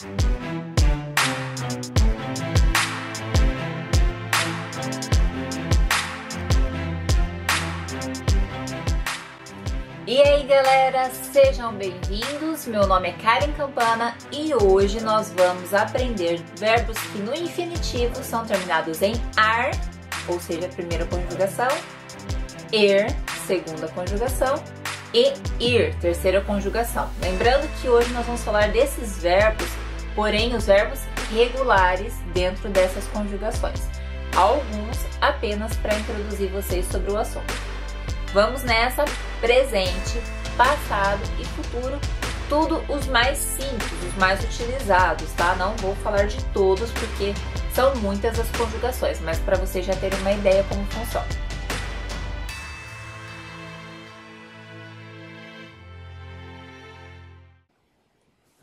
E aí galera, sejam bem-vindos. Meu nome é Karen Campana e hoje nós vamos aprender verbos que no infinitivo são terminados em ar, ou seja, primeira conjugação, er, segunda conjugação e ir, terceira conjugação. Lembrando que hoje nós vamos falar desses verbos, porém os verbos regulares dentro dessas conjugações. Alguns apenas para introduzir vocês sobre o assunto. Vamos nessa presente, passado e futuro, tudo os mais simples, os mais utilizados, tá? Não vou falar de todos porque são muitas as conjugações, mas para vocês já terem uma ideia como funciona.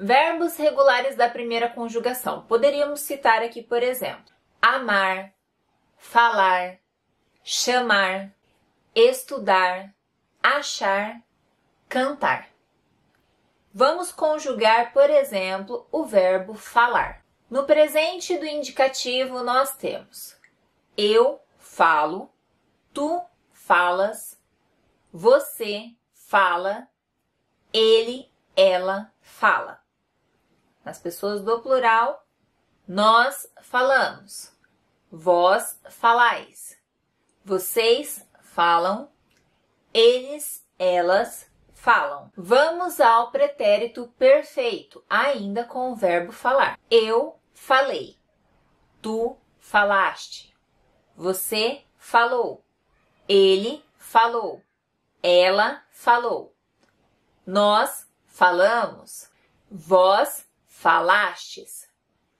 Verbos regulares da primeira conjugação. Poderíamos citar aqui, por exemplo, amar, falar, chamar, estudar, achar, cantar. Vamos conjugar, por exemplo, o verbo falar. No presente do indicativo, nós temos eu falo, tu falas, você fala, ele, ela fala. Nas pessoas do plural, nós falamos, vós falais, vocês falam, eles, elas falam. Vamos ao pretérito perfeito, ainda com o verbo falar. Eu falei. Tu falaste. Você falou. Ele falou. Ela falou. Nós falamos. Vós falastes.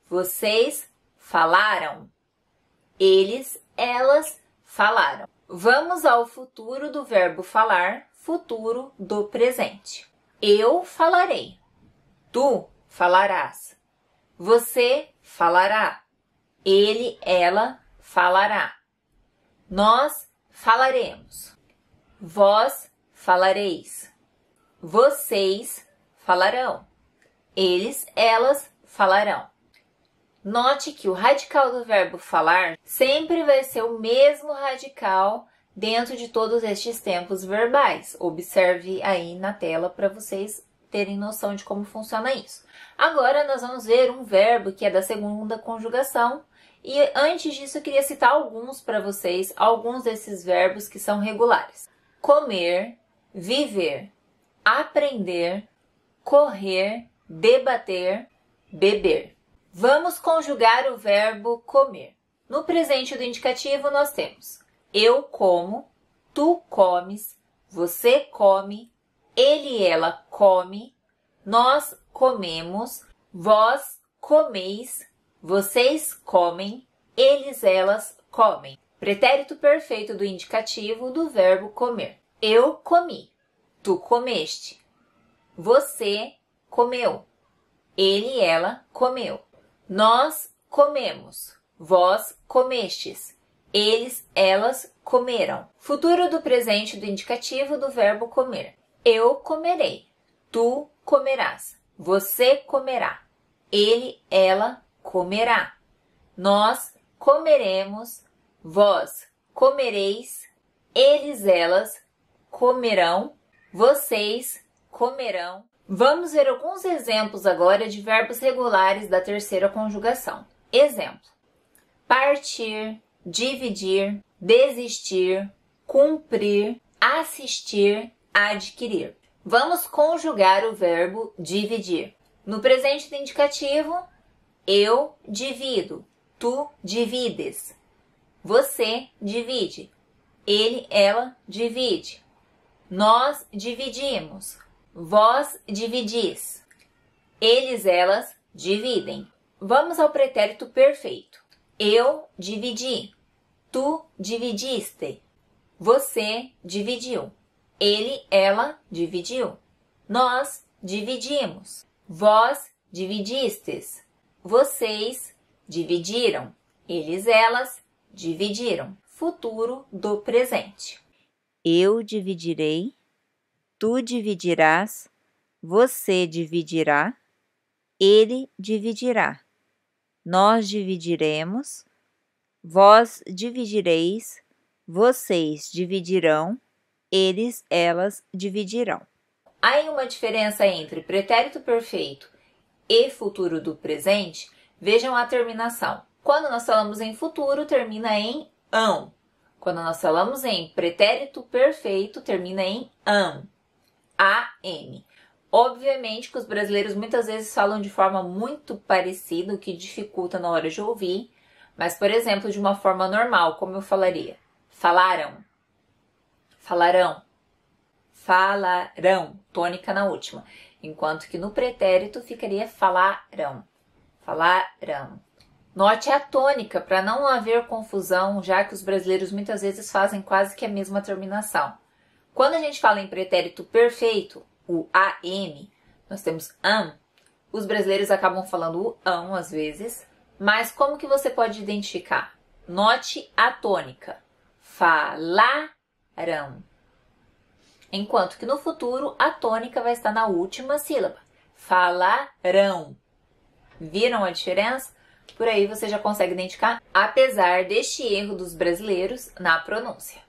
Vocês falaram. Eles, elas falaram. Vamos ao futuro do verbo falar, futuro do presente. Eu falarei. Tu falarás. Você falará. Ele, ela falará. Nós falaremos. Vós falareis. Vocês falarão. Eles, elas falarão. Note que o radical do verbo falar sempre vai ser o mesmo radical dentro de todos estes tempos verbais. Observe aí na tela para vocês terem noção de como funciona isso. Agora nós vamos ver um verbo que é da segunda conjugação e antes disso eu queria citar alguns para vocês, alguns desses verbos que são regulares. Comer, viver, aprender, correr, debater, beber. Vamos conjugar o verbo comer. No presente do indicativo, nós temos eu como, tu comes, você come, ele e ela come, nós comemos, vós comeis, vocês comem, eles elas comem. Pretérito perfeito do indicativo do verbo comer. Eu comi, tu comeste, você comeu, ele e ela comeu. Nós comemos, vós comestes, eles, elas comeram. Futuro do presente do indicativo do verbo comer. Eu comerei, tu comerás, você comerá, ele, ela comerá. Nós comeremos, vós comereis, eles, elas comerão, vocês comerão, Vamos ver alguns exemplos agora de verbos regulares da terceira conjugação. Exemplo: partir, dividir, desistir, cumprir, assistir, adquirir. Vamos conjugar o verbo dividir. No presente do indicativo, eu divido, tu divides, você divide, ele, ela divide, nós dividimos, Vós dividis. Eles, elas dividem. Vamos ao pretérito perfeito. Eu dividi. Tu dividiste. Você dividiu. Ele, ela dividiu. Nós dividimos. Vós dividistes. Vocês dividiram. Eles, elas dividiram. Futuro do presente. Eu dividirei tu dividirás, você dividirá, ele dividirá. Nós dividiremos, vós dividireis, vocês dividirão, eles, elas dividirão. Há uma diferença entre pretérito perfeito e futuro do presente? Vejam a terminação. Quando nós falamos em futuro, termina em ão. Quando nós falamos em pretérito perfeito, termina em am. AM. Obviamente que os brasileiros muitas vezes falam de forma muito parecida, o que dificulta na hora de ouvir. Mas, por exemplo, de uma forma normal, como eu falaria? Falaram. Falarão. Falarão. Tônica na última. Enquanto que no pretérito ficaria falarão. Falarão. Note a tônica para não haver confusão, já que os brasileiros muitas vezes fazem quase que a mesma terminação. Quando a gente fala em pretérito perfeito, o AM, nós temos am, os brasileiros acabam falando o ão às vezes, mas como que você pode identificar? Note a tônica. Falarão. Enquanto que no futuro a tônica vai estar na última sílaba. Falarão. Viram a diferença? Por aí você já consegue identificar, apesar deste erro dos brasileiros na pronúncia.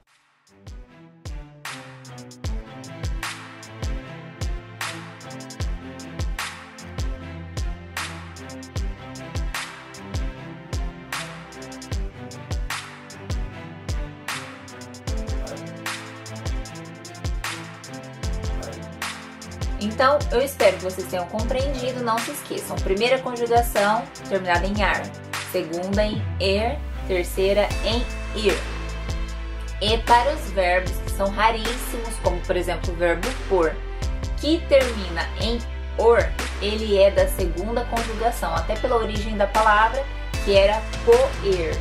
Então, eu espero que vocês tenham compreendido. Não se esqueçam: primeira conjugação terminada em ar, segunda em er, terceira em ir. E para os verbos que são raríssimos, como por exemplo o verbo por, que termina em or, ele é da segunda conjugação, até pela origem da palavra, que era poer.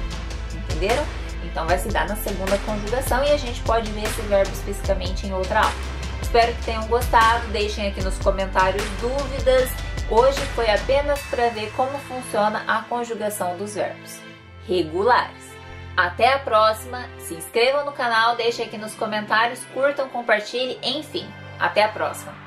Entenderam? Então vai se dar na segunda conjugação e a gente pode ver esse verbo especificamente em outra aula. Espero que tenham gostado. Deixem aqui nos comentários dúvidas. Hoje foi apenas para ver como funciona a conjugação dos verbos regulares. Até a próxima. Se inscrevam no canal, deixem aqui nos comentários, curtam, compartilhem, enfim. Até a próxima.